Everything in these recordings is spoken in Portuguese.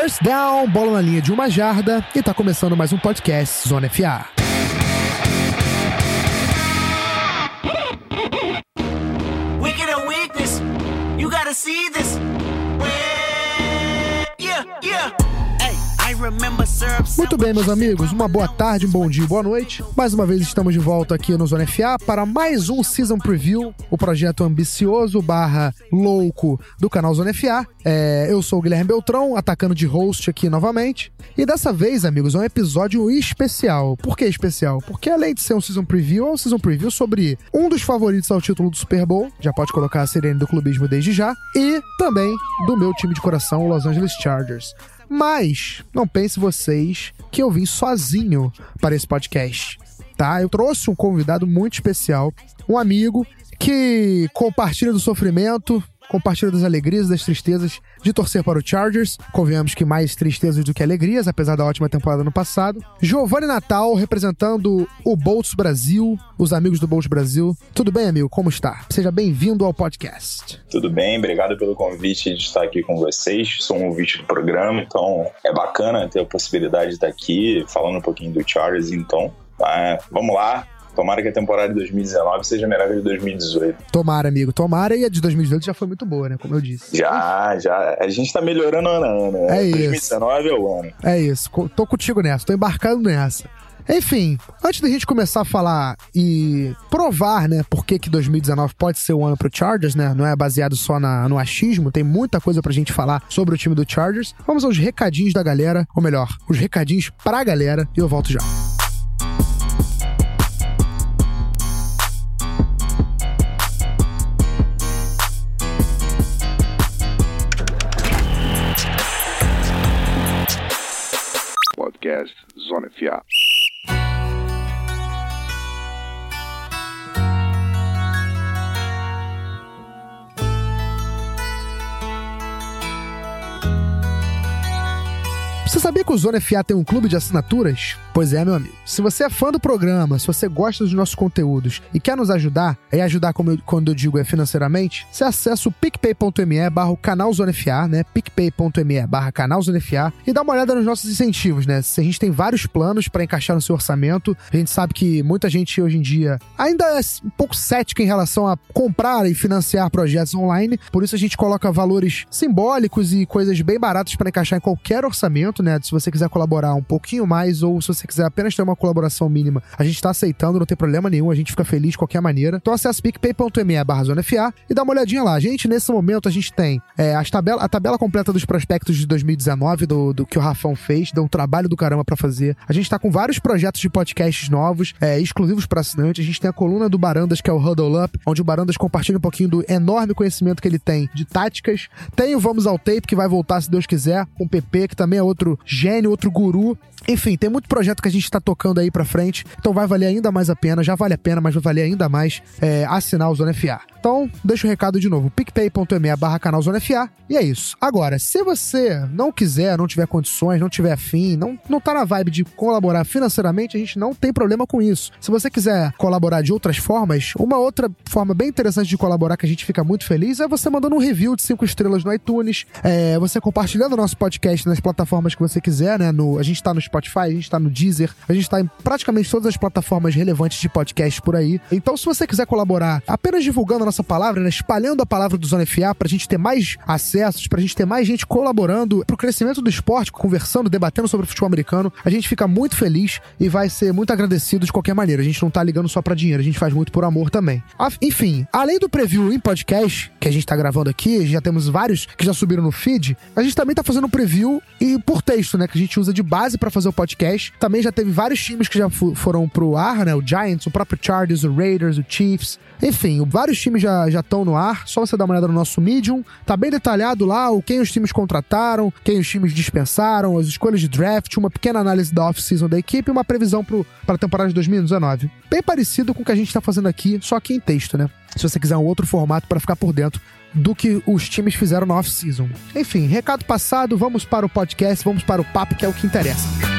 First down, bola na linha de uma jarda e tá começando mais um podcast Zona FA. Wicked or weakness, you gotta see this. Muito bem, meus amigos, uma boa tarde, um bom dia, boa noite. Mais uma vez estamos de volta aqui no Zona FA para mais um Season Preview, o projeto ambicioso barra louco do canal Zona FA. É, eu sou o Guilherme Beltrão, atacando de host aqui novamente. E dessa vez, amigos, é um episódio especial. Por que especial? Porque além de ser um Season Preview, é um Season Preview sobre um dos favoritos ao título do Super Bowl, já pode colocar a sirene do clubismo desde já, e também do meu time de coração, o Los Angeles Chargers. Mas não pense vocês que eu vim sozinho para esse podcast, tá? Eu trouxe um convidado muito especial, um amigo que compartilha do sofrimento, compartilha das alegrias e das tristezas de torcer para o Chargers. Convenhamos que mais tristezas do que alegrias, apesar da ótima temporada no passado. Giovanni Natal, representando o Bolts Brasil, os amigos do Bolts Brasil. Tudo bem, amigo? Como está? Seja bem-vindo ao podcast. Tudo bem, obrigado pelo convite de estar aqui com vocês. Sou um ouvinte do programa, então é bacana ter a possibilidade de estar aqui falando um pouquinho do Chargers. Então, tá? vamos lá, Tomara que a temporada de 2019 seja melhor que a de 2018. Tomara, amigo. Tomara e a de 2018 já foi muito boa, né? Como eu disse. Já, já. A gente tá melhorando ano a ano. É né? isso. 2019 é o ano. É isso. Tô contigo nessa. Tô embarcando nessa. Enfim, antes da gente começar a falar e provar, né, por que, que 2019 pode ser o ano pro Chargers, né? Não é baseado só na, no achismo, tem muita coisa pra gente falar sobre o time do Chargers. Vamos aos recadinhos da galera, ou melhor, os recadinhos pra galera, e eu volto já. Podcast Zona Você sabia que o Zona FA tem um clube de assinaturas? Pois é, meu amigo. Se você é fã do programa, se você gosta dos nossos conteúdos e quer nos ajudar, e ajudar como eu- quando eu digo é financeiramente, você acessa o picpay.me barra o canal Zona FA, né? picpay.me barra canal Zona FA e dá uma olhada nos nossos incentivos, né? A gente tem vários planos para encaixar no seu orçamento. A gente sabe que muita gente hoje em dia ainda é um pouco cética em relação a comprar e financiar projetos online, por isso a gente coloca valores simbólicos e coisas bem baratas para encaixar em qualquer orçamento, né? Se você quiser colaborar um pouquinho mais ou se você quiser apenas ter uma colaboração mínima, a gente tá aceitando, não tem problema nenhum, a gente fica feliz de qualquer maneira. Então acesse picpay.me barra Zona FA e dá uma olhadinha lá. Gente, nesse momento a gente tem é, as tabela, a tabela completa dos prospectos de 2019, do, do que o Rafão fez, deu um trabalho do caramba pra fazer. A gente tá com vários projetos de podcasts novos, é, exclusivos para assinantes. A gente tem a coluna do Barandas, que é o Huddle Up, onde o Barandas compartilha um pouquinho do enorme conhecimento que ele tem de táticas. Tem o Vamos ao Tape, que vai voltar, se Deus quiser, com o PP, que também é outro gênio, outro guru. Enfim, tem muito projeto que a gente tá tocando aí pra frente, então vai valer ainda mais a pena, já vale a pena, mas vai valer ainda mais é, assinar o Zona FA. Então, deixa o recado de novo, picpay.me barra canal Zona FA, e é isso. Agora, se você não quiser, não tiver condições, não tiver afim, não, não tá na vibe de colaborar financeiramente, a gente não tem problema com isso. Se você quiser colaborar de outras formas, uma outra forma bem interessante de colaborar que a gente fica muito feliz é você mandando um review de cinco estrelas no iTunes, é, você compartilhando o nosso podcast nas plataformas que você quiser, né? No, a gente tá no Spotify, a gente tá no Deezer, a gente tá em praticamente todas as plataformas relevantes de podcast por aí. Então, se você quiser colaborar apenas divulgando a nossa palavra, né? espalhando a palavra do Zona FA pra gente ter mais acessos, pra gente ter mais gente colaborando pro crescimento do esporte, conversando, debatendo sobre o futebol americano, a gente fica muito feliz e vai ser muito agradecido de qualquer maneira. A gente não tá ligando só pra dinheiro, a gente faz muito por amor também. Enfim, além do preview em podcast, que a gente tá gravando aqui, já temos vários que já subiram no feed, a gente também tá fazendo preview e por texto, né? Que a gente usa de base pra fazer o podcast. Também já teve vários times que já foram pro ar, né? O Giants, o próprio Chargers, o Raiders, o Chiefs. Enfim, vários times já estão no ar. Só você dar uma olhada no nosso Medium. Tá bem detalhado lá o quem os times contrataram, quem os times dispensaram, as escolhas de draft, uma pequena análise da off-season da equipe e uma previsão para a temporada de 2019. Bem parecido com o que a gente tá fazendo aqui, só que em texto, né? Se você quiser um outro formato para ficar por dentro do que os times fizeram na off-season. Enfim, recado passado, vamos para o podcast, vamos para o papo que é o que interessa.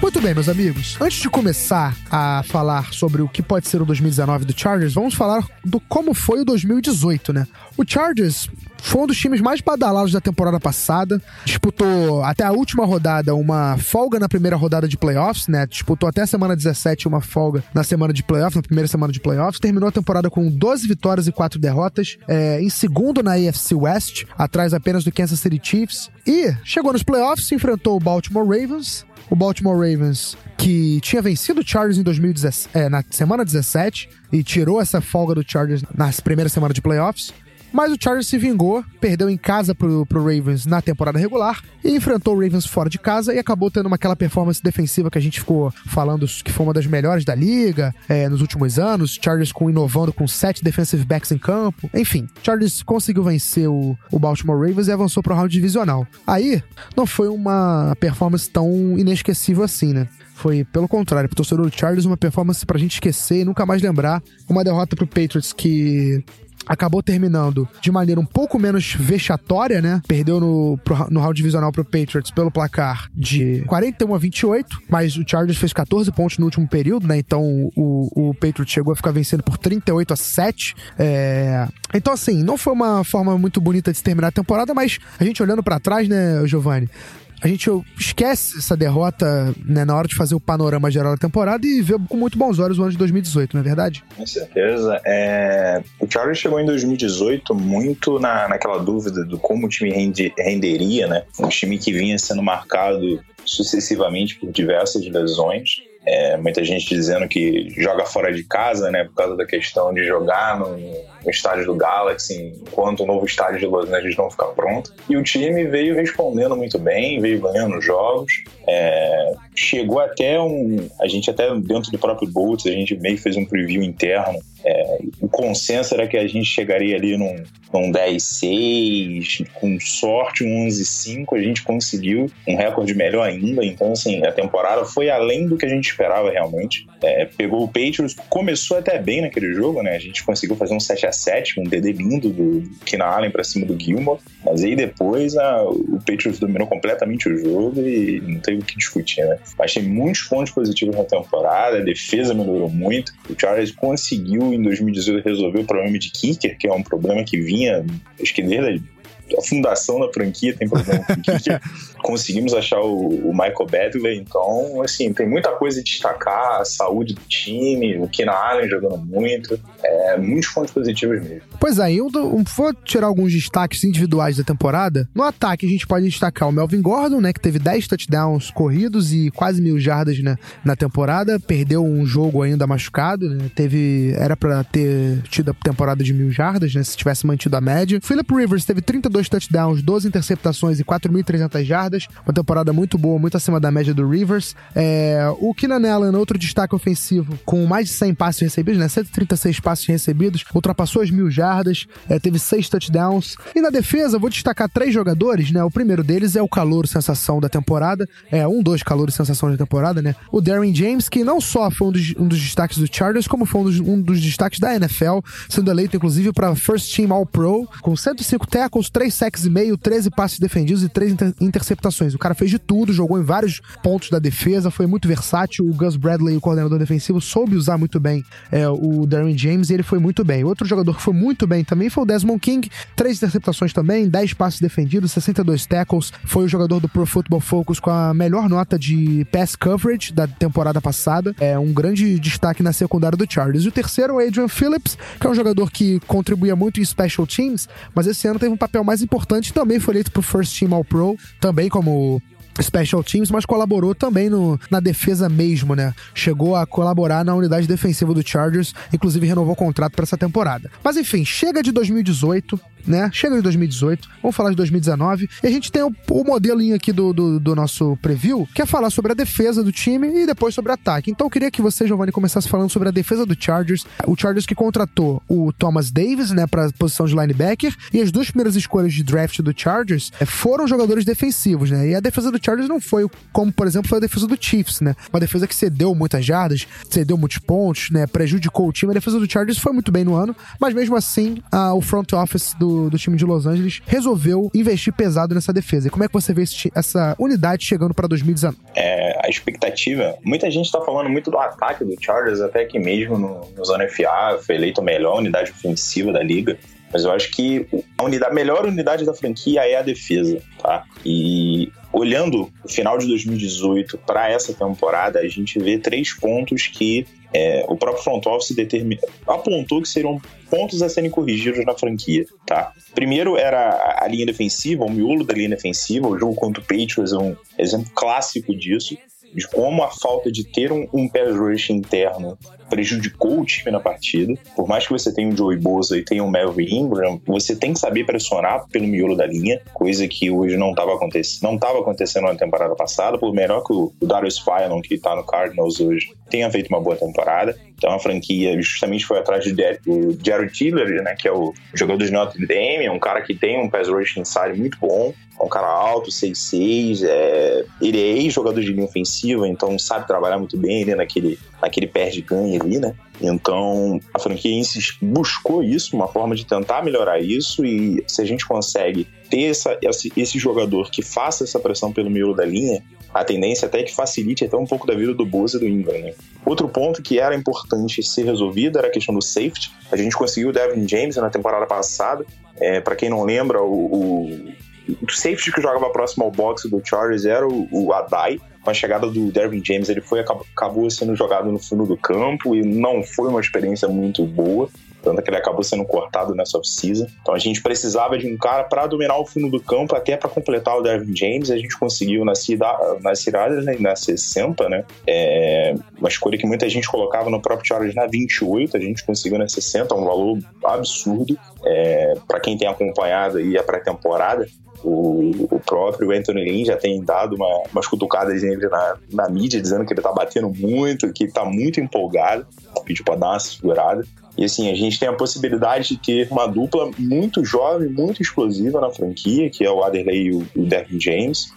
Muito bem, meus amigos. Antes de começar a falar sobre o que pode ser o 2019 do Chargers, vamos falar do como foi o 2018, né? O Chargers foi um dos times mais badalados da temporada passada. Disputou até a última rodada uma folga na primeira rodada de playoffs, né? Disputou até a semana 17 uma folga na semana de playoffs, na primeira semana de playoffs. Terminou a temporada com 12 vitórias e 4 derrotas. é, em segundo na AFC West, atrás apenas do Kansas City Chiefs. E chegou nos playoffs, enfrentou o Baltimore Ravens. O Baltimore Ravens, que tinha vencido o Chargers em 2017, é, na semana 17 e tirou essa folga do Chargers na primeira semana de playoffs. Mas o Chargers se vingou, perdeu em casa pro, pro Ravens na temporada regular e enfrentou o Ravens fora de casa e acabou tendo uma, aquela performance defensiva que a gente ficou falando que foi uma das melhores da liga é, nos últimos anos. Chargers com, inovando com sete defensive backs em campo. Enfim, Chargers conseguiu vencer o, o Baltimore Ravens e avançou pro round divisional. Aí, não foi uma performance tão inesquecível assim, né? Foi, pelo contrário, pro torcedor do Chargers, uma performance pra gente esquecer e nunca mais lembrar. Uma derrota pro Patriots que acabou terminando de maneira um pouco menos vexatória, né? Perdeu no, pro- no round divisional pro Patriots pelo placar de 41 a 28, mas o Chargers fez 14 pontos no último período, né? Então o, o Patriots chegou a ficar vencendo por 38 a 7. É... Então, assim, não foi uma forma muito bonita de terminar a temporada, mas a gente olhando pra trás, né, Giovanni? A gente esquece essa derrota né, na hora de fazer o panorama geral da temporada e vê com muito bons olhos o ano de 2018, não é verdade? Com certeza. É, O Chargers chegou em 2018 muito na, naquela dúvida do como o time rende- renderia, né? Um time que vinha sendo marcado sucessivamente por diversas lesões. É, muita gente dizendo que joga fora de casa, né? Por causa da questão de jogar no, no estádio do Galaxy, enquanto o novo estádio de Los Angeles não ficar pronto. E o time veio respondendo muito bem, veio ganhando jogos. É, chegou até um. A gente, até dentro do próprio Bolts, a gente meio que fez um preview interno. É, o consenso era que a gente chegaria ali num, num 10-6, com sorte um 11-5, a gente conseguiu um recorde melhor ainda. Então, assim, a temporada foi além do que a gente esperava realmente. É, pegou o Patriots, começou até bem naquele jogo, né? A gente conseguiu fazer um 7x7, um DD lindo do Keenan Allen pra cima do Gilmore. Mas aí depois a- o Patriots dominou completamente o jogo e não teve o que discutir, né? Mas tem muitos pontos positivos na temporada, a defesa melhorou muito. O Chargers conseguiu em 2018 resolver o problema de kicker, que é um problema que vinha, acho que desde a fundação da franquia tem problema com. Conseguimos achar o, o Michael Badley, então, assim, tem muita coisa a destacar, a saúde do time, o Keenan Allen jogando muito, é, muitos pontos positivos mesmo. Pois é, eu dou- vou tirar alguns destaques individuais da temporada. No ataque, a gente pode destacar o Melvin Gordon, né? Que teve 10 touchdowns corridos e quase mil jardas né, na temporada. Perdeu um jogo ainda machucado, né? Teve. Era pra ter tido a temporada de mil jardas, né? Se tivesse mantido a média. Philip Rivers teve 32 touchdowns, 12 interceptações e 4.300 jardas. Uma temporada muito boa, muito acima da média do Rivers. É, o Keenan Allen, outro destaque ofensivo, com mais de 100 passes recebidos, né? 136 passes recebidos, ultrapassou as mil jardas, é, teve seis touchdowns. E na defesa, vou destacar três jogadores, né? O primeiro deles é o calouro sensação da temporada, é um dos calouros sensação da temporada, né? O Darren James, que não só foi um dos, um dos destaques do Chargers, como foi um dos, um dos destaques da NFL, sendo eleito inclusive para First Team All Pro, com 105 tackles, 3 sacks e meio, 13 passes defendidos e 3 inter- interceptações. O cara fez de tudo, jogou em vários pontos da defesa, foi muito versátil. O Gus Bradley, o coordenador defensivo, soube usar muito bem é, o Darren James e ele foi muito bem. Outro jogador que foi muito bem também foi o Desmond King, três interceptações também, 10 passes defendidos, 62 tackles. Foi o jogador do Pro Football Focus com a melhor nota de pass coverage da temporada passada. É um grande destaque na secundária do Chargers. E o terceiro é o Adrian Phillips, que é um jogador que contribuía muito em special teams, mas esse ano teve um papel mais importante e também foi eleito pro First Team All Pro, também como Special Teams, mas colaborou também no, na defesa mesmo, né? Chegou a colaborar na unidade defensiva do Chargers, inclusive renovou o contrato para essa temporada. Mas enfim, chega de 2018, né? Chega de 2018, vamos falar de 2019. E a gente tem o, o modelinho aqui do, do, do nosso preview, que é falar sobre a defesa do time e depois sobre ataque. Então eu queria que você, Giovanni, começasse falando sobre a defesa do Chargers. O Chargers que contratou o Thomas Davis, né, para posição de linebacker, e as duas primeiras escolhas de draft do Chargers eh, foram jogadores defensivos, né? E a defesa do Chargers não foi como, por exemplo, foi a defesa do Chiefs, né? Uma defesa que cedeu muitas jardas, cedeu muitos pontos, né? Prejudicou o time. A defesa do Chargers foi muito bem no ano, mas mesmo assim, ah, o front office do, do, time de Los Angeles resolveu investir pesado nessa defesa. E como é que você vê esse, essa unidade chegando para 2019? É, a expectativa, muita gente está falando muito do ataque do Chargers, até que mesmo no, no Zona FA foi eleito a melhor unidade ofensiva da liga. Mas eu acho que a, unidade, a melhor unidade da franquia é a defesa, tá? E olhando o final de 2018 para essa temporada, a gente vê três pontos que é, o próprio front office determina, apontou que seriam pontos a serem corrigidos na franquia, tá? Primeiro era a linha defensiva, o miolo da linha defensiva, o jogo contra o Patriots é um exemplo clássico disso de como a falta de ter um, um pass rush interno prejudicou o time na partida. Por mais que você tenha o Joey Bosa e tenha o Melvin Ingram, você tem que saber pressionar pelo miolo da linha, coisa que hoje não estava acontecendo, não estava acontecendo na temporada passada, por melhor que o, Darius Phylon, que está no Cardinals hoje, tenha feito uma boa temporada. Então a franquia justamente foi atrás do Jared Tiller, né, que é o jogador de Notre Dame, é um cara que tem um pass rush inside muito bom, é um cara alto, 6'6", é... ele é ex-jogador de linha ofensiva, então sabe trabalhar muito bem ali naquele, naquele perde-ganha ali, né? Então a franquia buscou isso, uma forma de tentar melhorar isso, e se a gente consegue ter essa, esse, esse jogador que faça essa pressão pelo miolo da linha, a tendência até é que facilite até um pouco da vida do Boza e do Ingram. Né? Outro ponto que era importante ser resolvido era a questão do safety. A gente conseguiu o Devin James na temporada passada. É, para quem não lembra, o, o, o, safety que jogava próximo ao boxe do Chargers era o, o Adai. Com a chegada do Dervin James, ele foi acabou sendo jogado no fundo do campo e não foi uma experiência muito boa tanto que ele acabou sendo cortado nessa off-season. Então a gente precisava de um cara para dominar o fundo do campo, até para completar o Dervin James. A gente conseguiu na, cidade, na né, na 60, né? É uma escolha que muita gente colocava no próprio Charles na 28, a gente conseguiu na 60, um valor absurdo. É, para quem tem acompanhado aí a pré-temporada, o, o, próprio Anthony Lynn já tem dado uma, umas cutucadas nele na, na mídia, dizendo que ele tá batendo muito, que tá muito empolgado. Pediu pra dar uma segurada. E assim, a gente tem a possibilidade de ter uma dupla muito jovem, muito explosiva na franquia, que é o Aderley e o Devin James.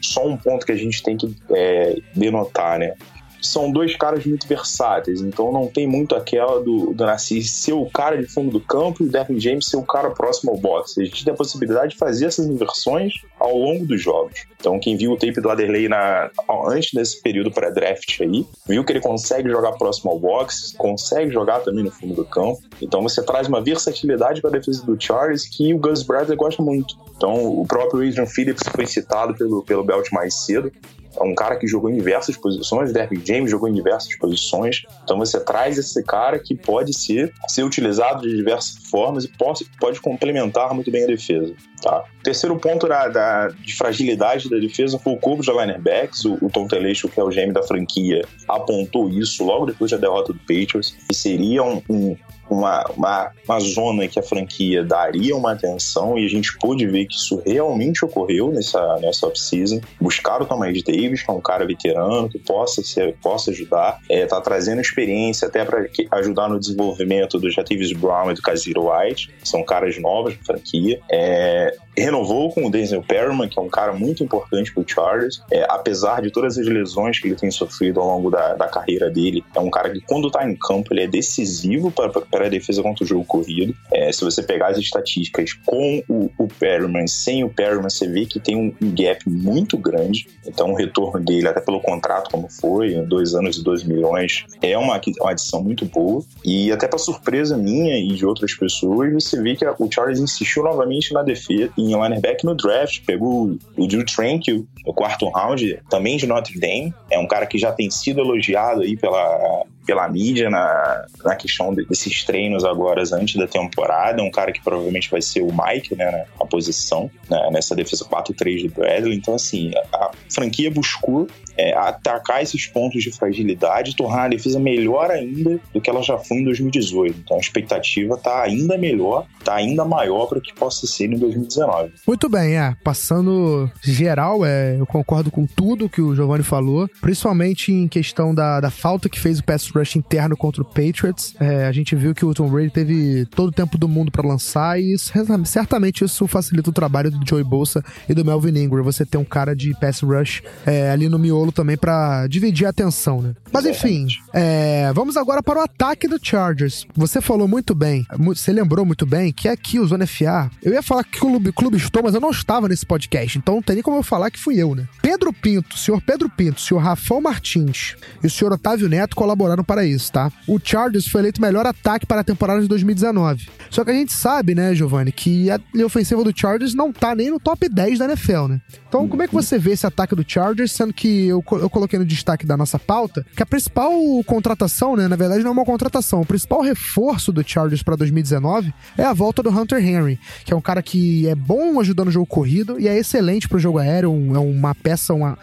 Só um ponto que a gente tem que é, denotar, né? São dois caras muito versáteis, então não tem muito aquela do, do Narcisse ser o cara de fundo do campo e o Devin James ser o cara próximo ao boxe. A gente tem a possibilidade de fazer essas inversões ao longo dos jogos. Então, quem viu o tape do Aderley na, antes desse período pré-draft aí, viu que ele consegue jogar próximo ao boxe, consegue jogar também no fundo do campo. Então, você traz uma versatilidade para a defesa do Charles que o Gus Bradley gosta muito. Então, o próprio Adrian Phillips foi citado pelo, pelo Belt mais cedo. É um cara que jogou em diversas posições, Derrick James jogou em diversas posições. Então você traz esse cara que pode ser, ser utilizado de diversas formas e pode, pode complementar muito bem a defesa. Tá? O terceiro ponto da, da, de fragilidade da defesa foi o corpo de linebackers. O, o Tom Teleixo, que é o GM da franquia, apontou isso logo depois da derrota do Patriots, que seria um, um uma, uma, uma zona que a franquia daria uma atenção e a gente pôde ver que isso realmente ocorreu nessa, nessa off-season. Buscar o Thomas Davis, que é um cara veterano que possa, ser, possa ajudar, é, tá trazendo experiência até para ajudar no desenvolvimento do Jatavis Brown e do Kaziro White, são caras novos na franquia. É, renovou com o Denzel Perryman, que é um cara muito importante para o Chargers. É, apesar de todas as lesões que ele tem sofrido ao longo da, da carreira dele, é um cara que, quando está em campo, ele é decisivo para a defesa contra o jogo corrido. É, se você pegar as estatísticas com o, o Perryman, sem o Perryman, você vê que tem um, gap muito grande. Então, o retorno dele, até pelo contrato, como foi, dois anos e dois milhões, é uma, uma adição muito boa. E até para surpresa minha e de outras pessoas, você vê que o Chargers insistiu novamente na defesa em linebacker no draft, pegou o Drew Tranquil no quarto round, também de Notre Dame. É um cara que já tem sido elogiado aí pela, pela mídia na, na questão desses treinos agora antes da temporada. Um cara que provavelmente vai ser o Mike, né, na posição, né, nessa defesa 4-3 do Bradley. Então, assim, a, a franquia buscou é, atacar esses pontos de fragilidade e tornar a defesa melhor ainda do que ela já foi em 2018. Então a expectativa está ainda melhor, está ainda maior para que possa ser em 2019. Muito bem, é. Passando geral, é, eu concordo com tudo que o Giovanni falou, principalmente em questão da, da falta que fez o pass rush interno contra o Patriots. É, a gente viu que o Tom Brady teve todo o tempo do mundo para lançar e isso, certamente isso facilita o trabalho do Joey Bolsa e do Melvin Ingram. Você ter um cara de pass rush é, ali no miolo Garoppolo também pra dividir a atenção, né? Mas enfim, é, vamos agora para o ataque do Chargers. Você falou muito bem, você lembrou muito bem que aqui o Zona FA, eu ia falar que o clube, clube estou, mas eu não estava nesse podcast, então não tem nem como eu falar que fui eu, né? Pedro Pinto, senhor Pedro Pinto, senhor Rafão Martins e o senhor Otávio Neto colaboraram para isso, tá? O Chargers foi eleito melhor ataque para a temporada de 2019. Só que a gente sabe, né, Giovanni, que a ofensiva do Chargers não tá nem no top 10 da NFL, né? Então, como é que você vê esse ataque do Chargers, sendo que eu, eu coloquei no destaque da nossa pauta que a principal contratação, né, na verdade não é uma contratação, o principal reforço do Chargers para 2019 é a volta do Hunter Henry, que é um cara que é bom ajudando o jogo corrido e é excelente pro jogo aéreo, um- é uma peça, uma,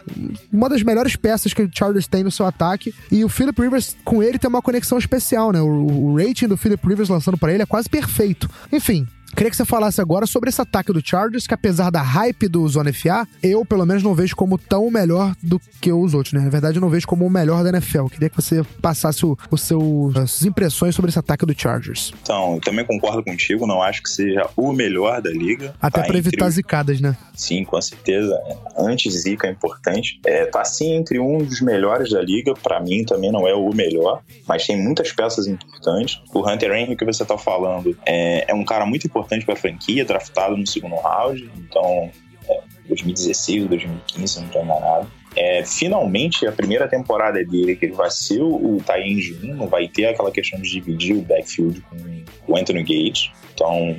uma das melhores peças que o Chargers tem no seu ataque. E o Philip Rivers, com ele, tem uma conexão especial, né? O, o rating do Philip Rivers lançando para ele é quase perfeito. Enfim. Queria que você falasse agora sobre esse ataque do Chargers, que apesar da hype do Zona FA, eu pelo menos não vejo como tão melhor do que os outros, né? Na verdade, eu não vejo como o melhor da NFL. Queria que você passasse o, o seu, as suas impressões sobre esse ataque do Chargers. Então, eu também concordo contigo, não acho que seja o melhor da liga. Até Tá pra entre evitar zicadas, né? Sim, com certeza. Antes Zica é importante. É, tá sim entre um dos melhores da liga. Pra mim também não é o melhor, mas tem muitas peças importantes. O Hunter Henry que você tá falando é, é um cara muito importante pra franquia, draftado no segundo round. Então, é, 2016, 2015, se eu não tô enganado. É, finalmente, a primeira temporada dele, que ele vai ser o, Tyrande 1, não vai ter aquela questão de dividir o backfield com o Anthony Gates. Então,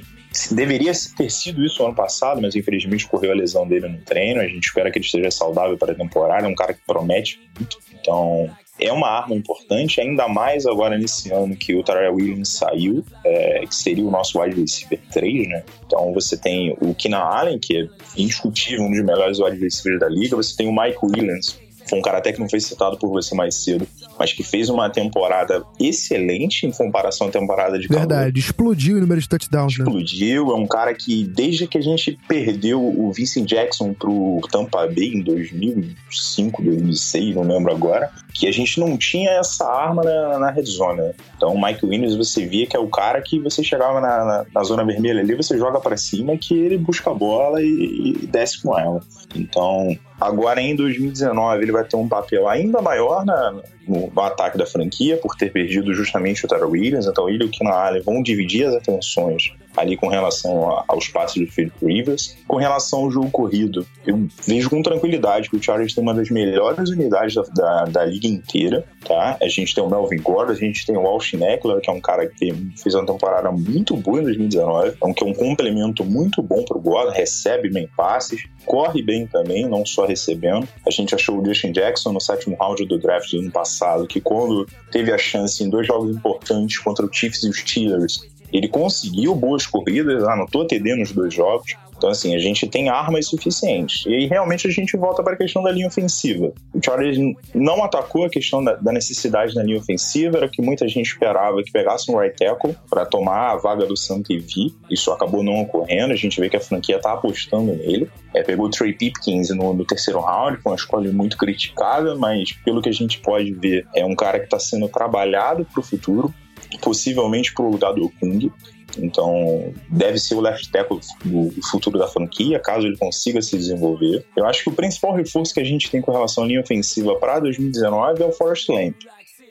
Deveria ter sido isso ano passado, mas infelizmente correu a lesão dele no treino. A gente espera que ele esteja saudável para a temporada. É um cara que promete muito. Então, é uma arma importante, ainda mais agora nesse ano que o Tyrell Williams saiu, é, que seria o nosso wide receiver 3, né? Então você tem o Keenan Allen, que é indiscutível um dos melhores wide receivers da liga. Você tem o Mike Williams, foi um cara até que não foi citado por você mais cedo, mas que fez uma temporada excelente em comparação à temporada de calor Verdade, explodiu o número de touchdowns, né? explodiu. É um cara que, desde que a gente perdeu o Vince Jackson pro Tampa Bay em 2005, 2006, não lembro agora, que a gente não tinha essa arma na, na red zone. né? Então, o Mike Williams, você via que é o cara que você chegava na, na, na zona vermelha ali, você joga para cima, que ele busca a bola e, e desce com ela. Então, agora em 2019, ele vai ter um papel ainda maior na, no, no ataque da franquia, por ter perdido justamente o Tara Williams. Então, ele e o Keenan Allen vão dividir as atenções ali com relação aos passes do Philip Rivers. Com relação ao jogo corrido, eu vejo com tranquilidade que o Chargers tem uma das melhores unidades da, da, da liga inteira, tá? A gente tem o Melvin Gordon, a gente tem o Austin Eckler, que é um cara que fez uma temporada muito boa em 2019, então que é um complemento muito bom pro Gordon, recebe bem passes, corre bem também, não só recebendo. A gente achou o Justin Jackson no sétimo round do draft do ano passado, que quando teve a chance em dois jogos importantes contra o Chiefs e os Steelers, ele conseguiu boas corridas, anotou TD nos dois jogos. Então, assim, a gente tem armas suficientes. E aí, realmente, a gente volta para a questão da linha ofensiva. O Chargers não atacou a questão da, da necessidade na linha ofensiva, era que muita gente esperava que pegasse um right tackle para tomar a vaga do Santa V. Isso acabou não ocorrendo. A gente vê que a franquia está apostando nele. É, pegou o Trey Pipkins no, no terceiro round, foi uma escolha muito criticada, mas pelo que a gente pode ver, é um cara que está sendo trabalhado para o futuro possivelmente pro lugar do Kung. Então, deve ser o left tackle do futuro da franquia, caso ele consiga se desenvolver. Eu acho que o principal reforço que a gente tem com relação à linha ofensiva para 2019 é o Forrest Lamp.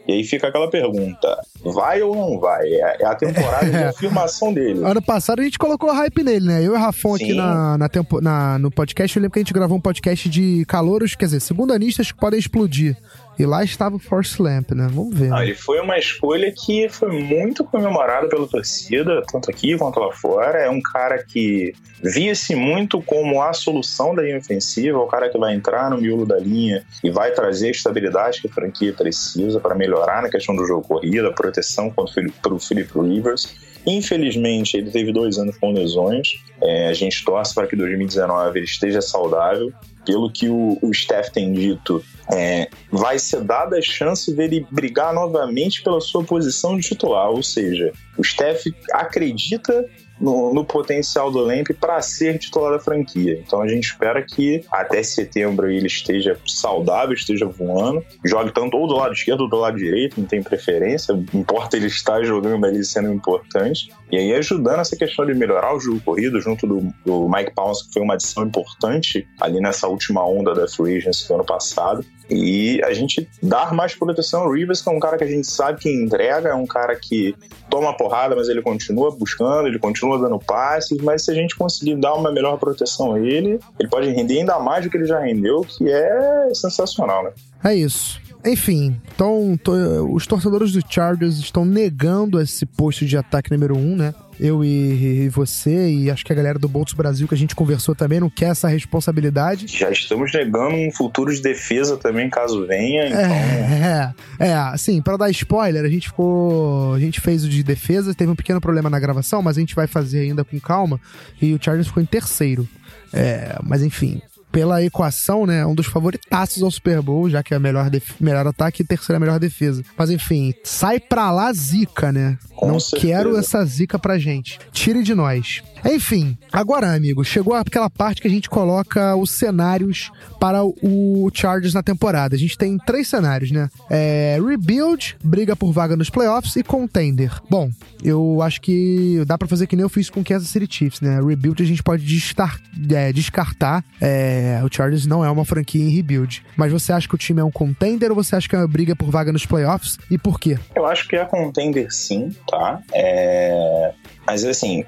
E aí fica aquela pergunta: vai ou não vai? É é a temporada de afirmação dele. Ano passado a gente colocou hype nele, né? Eu e o Rafão aqui na, na tempo, na- no podcast, eu lembro que a gente gravou um podcast de calouros, quer dizer, segundanistas que podem explodir. E lá estava o Force Lamp, né? Vamos ver. Né? ele foi uma escolha que foi muito comemorada pela torcida, tanto aqui quanto lá fora. É um cara que via-se muito como a solução da linha ofensiva, o cara que vai entrar no miolo da linha e vai trazer a estabilidade que a franquia precisa para melhorar na questão do jogo corrida, proteção contra o Philip Rivers. Infelizmente, ele teve dois anos com lesões. É, a gente torce para que 2019 ele esteja saudável. Pelo que o, o Steph tem dito, é, vai ser dada a chance dele brigar novamente pela sua posição de titular. Ou seja, o Steph acredita no, no potencial do Lamp para ser titular da franquia. Então a gente espera que até setembro ele esteja saudável, esteja voando, jogue tanto ou do lado esquerdo ou do lado direito, não tem preferência, importa ele estar jogando ali sendo importante. E aí ajudando essa questão de melhorar o jogo corrido junto do, do Mike Pounce, que foi uma adição importante ali nessa última onda da Free Agency do ano passado. E a gente dar mais proteção ao Rivers, que é um cara que a gente sabe que entrega, é um cara que toma porrada, mas ele continua buscando, ele continua dando passes, mas se a gente conseguir dar uma melhor proteção a ele, ele pode render ainda mais do que ele já rendeu, que é sensacional, né? É isso. Enfim, então to- os torcedores do Chargers estão negando esse posto de ataque número um, né? Eu e, e você, e acho que a galera do Bolts Brasil que a gente conversou também, não quer essa responsabilidade. Já estamos negando um futuro de defesa também, caso venha, então... É, é, assim, pra dar spoiler, a gente ficou. A gente fez o de defesa, teve um pequeno problema na gravação, mas a gente vai fazer ainda com calma. E o Chargers ficou em terceiro. É, mas enfim, pela equação, né, um dos favoritaços ao Super Bowl, já que é a melhor, melhor ataque e terceira melhor defesa. Mas enfim, sai pra lá zica, né? Com Não certeza. quero essa zica pra gente. Tire de nós. Enfim, agora, amigo, chegou aquela parte que a gente coloca os cenários para o Chargers na temporada. A gente tem três cenários, né? É, rebuild, briga por vaga nos playoffs e contender. Bom, eu acho que dá pra fazer que nem eu fiz com o Kansas City Chiefs, né? Rebuild a gente pode destar- é, descartar. É, o Chargers não é uma franquia em rebuild. Mas você acha que o time é um contender ou você acha que é uma briga por vaga nos playoffs? E por quê? Eu acho que é contender sim, tá? É... Mas assim,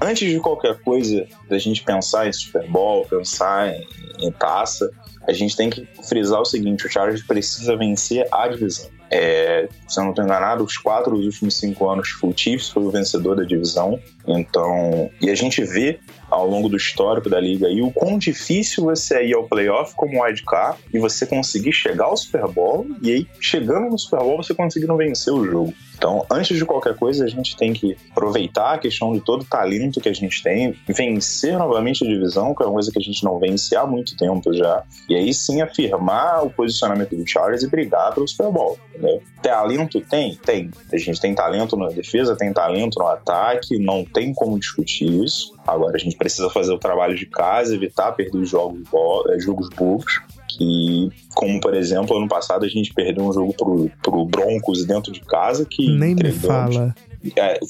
antes de qualquer coisa, da gente pensar em Super Bowl, pensar em, em taça, a gente tem que frisar o seguinte: o Chargers precisa vencer a divisão. É, se eu não estou enganado, os quatro últimos cinco anos o Chiefs foi o vencedor da divisão. Então, e a gente vê ao longo do histórico da liga aí o quão difícil você ir ao playoff como wildcard e você conseguir chegar ao Super Bowl e aí chegando no Super Bowl você conseguindo vencer o jogo. Então, antes de qualquer coisa, a gente tem que aproveitar a questão de todo o talento que a gente tem, vencer novamente a divisão, que é uma coisa que a gente não vence há muito tempo já, e aí sim afirmar o posicionamento do Chargers e brigar pelo Super Bowl. Entendeu? Talento tem? Tem. A gente tem talento na defesa, tem talento no ataque, não tem como discutir isso. Agora a gente precisa fazer o trabalho de casa, evitar perder jogos, eh, jogos bobos. Que, como por exemplo, ano passado a gente perdeu um jogo pro, pro Broncos dentro de casa que Nem me fala.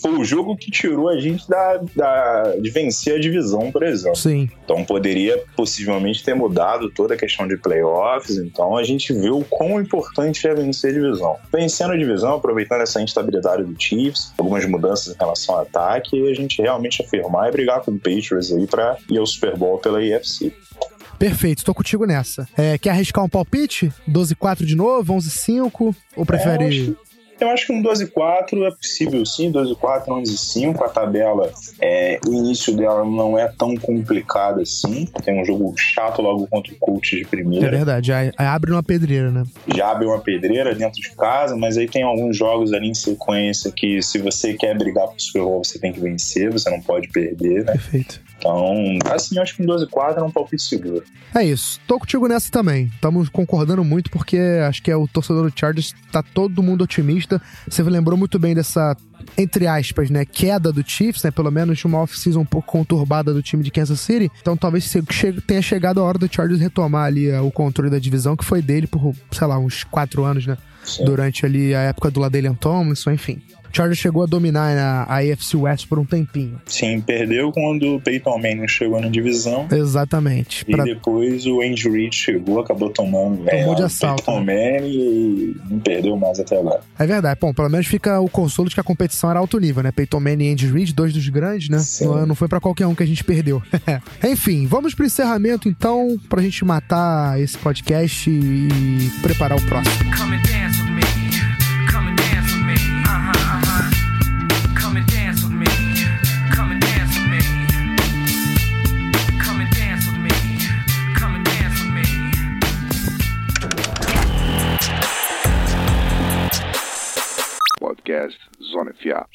Foi o jogo que tirou a gente da, da- de vencer a divisão, por exemplo. Sim. Então poderia possivelmente ter mudado toda a questão de playoffs. Então a gente viu o quão importante é vencer a divisão. Vencendo a divisão, aproveitando essa instabilidade do Chiefs, algumas mudanças em relação ao ataque, e a gente realmente afirmar e brigar com o Patriots aí pra ir ao Super Bowl pela IFC. Perfeito, tô contigo nessa. É, quer arriscar um palpite? 12-4 de novo? 11-5? Ou prefere. É, eu acho- que um 12-4 é possível sim, 12-4, 11-5. A tabela, é, o início dela não é tão complicado assim. Tem um jogo chato logo contra o coach de É primeira. verdade, aí aí abre uma pedreira, né? já abre uma pedreira dentro de casa, mas aí tem alguns jogos ali em sequência que se você quer brigar pro Super Bowl, você tem que vencer, você não pode perder, né? Perfeito. Então, assim, eu acho que um 12-4 é um palpite seguro. É isso. Tô contigo nessa também. Estamos concordando muito porque acho que é o torcedor do Chargers tá todo mundo otimista. Você lembrou muito bem dessa, entre aspas, né, queda do Chiefs, né? Pelo menos uma off-season um pouco conturbada do time de Kansas City. Então talvez tenha chegado a hora do Chargers retomar ali eh, o controle da divisão, que foi dele por, sei lá, uns quatro anos, né? Sim. Durante ali a época do Ladelian Tomlinson, enfim. Chargers chegou a dominar a, a AFC West por um tempinho. Sim, perdeu quando o Peyton Manning chegou na divisão. Exatamente. E Pra- depois o Andy Reid chegou, acabou tomando Tomou de o assalto, Peyton Manning e não perdeu mais até agora. É verdade. Bom, pelo menos fica o consolo de que a competição era alto nível, né? Peyton Manning e Andy Reid, dois dos grandes, né? Sim. Não, foi pra qualquer um que a gente perdeu. Enfim, vamos pro encerramento então, pra gente matar esse podcast e preparar o próximo. Come and dance Podcast Zona FA.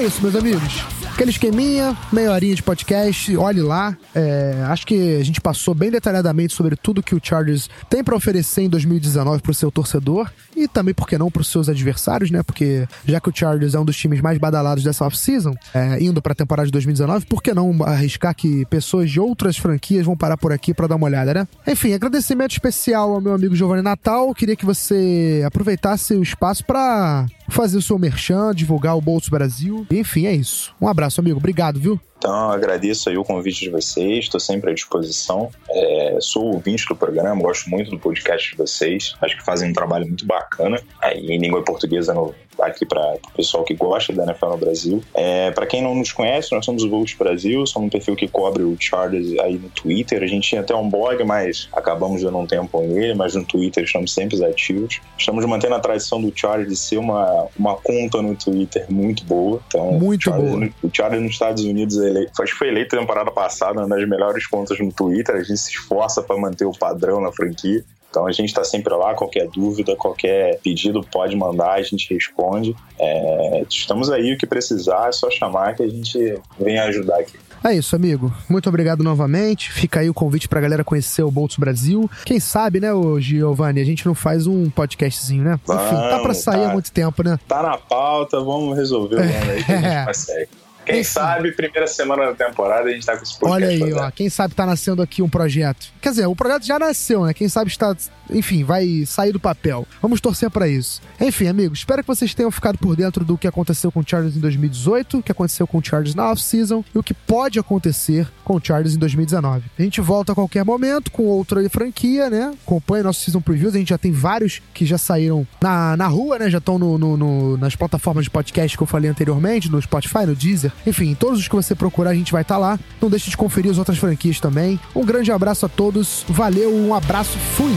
É isso, meus amigos. Aquele esqueminha, meia horinha de podcast, olhe lá. É, acho que a gente passou bem detalhadamente sobre tudo que o Chargers tem pra oferecer em 2019 pro seu torcedor e também, por que não, pros seus adversários, né? Porque já que o Chargers é um dos times mais badalados dessa off-season, é, indo pra temporada de 2019, por que não arriscar que pessoas de outras franquias vão parar por aqui pra dar uma olhada, né? Enfim, agradecimento especial ao meu amigo Giovanni Natal. Queria que você aproveitasse o espaço pra fazer o seu merchan, divulgar o Bolso Brasil. Enfim, é isso. Um abraço, amigo. Obrigado, viu? Então, agradeço aí o convite de vocês, estou sempre à disposição. É, sou ouvinte do programa, gosto muito do podcast de vocês. Acho que fazem um trabalho muito bacana aí em língua portuguesa no, aqui para o pessoal que gosta da NFL no Brasil. É, para quem não nos conhece, nós somos o Volte Brasil, somos um perfil que cobre o Chargers aí no Twitter. A gente tinha até um blog, mas acabamos dando um tempo nele, mas no Twitter estamos sempre ativos. Estamos mantendo a tradição do Chargers de ser uma, uma conta no Twitter muito boa. Então, Muito Chargers, boa. O Chargers nos Estados Unidos, acho que foi eleito temporada passada uma das melhores contas no Twitter. A gente se esforça para manter o padrão na franquia. Então a gente está sempre lá, qualquer dúvida, qualquer pedido pode mandar, a gente responde. É, estamos aí, o que precisar é só chamar que a gente vem ajudar aqui. É isso, amigo. Muito obrigado novamente. Fica aí o convite pra galera conhecer o Boltz Brasil. Quem sabe, né, ô Giovanni, a gente não faz um podcastzinho, né? Enfim, tá pra Vamos, sair tá. há muito tempo, né? Tá na pauta, vamos resolver o ano aí que a gente consegue. Quem sabe, primeira semana da temporada, a gente tá com esse podcast. Olha aí, fazendo. ó. Quem sabe tá nascendo aqui um projeto. Quer dizer, o projeto já nasceu, né? Quem sabe está, enfim, vai sair do papel. Vamos torcer pra isso. Enfim, amigos, espero que vocês tenham ficado por dentro do que aconteceu com o Chargers em 2018, o que aconteceu com o Chargers na off-season e o que pode acontecer com o Chargers em 2019. A gente volta a qualquer momento com outra franquia, né? Acompanhe nosso season previews. A gente já tem vários que já saíram na, na rua, né? Já estão no, no- no- nas plataformas de podcast que eu falei anteriormente, no Spotify, no Deezer. Enfim, todos os que você procurar, a gente vai estar lá. Não deixe de conferir as outras franquias também. Um grande abraço a todos. Valeu, um abraço, fui!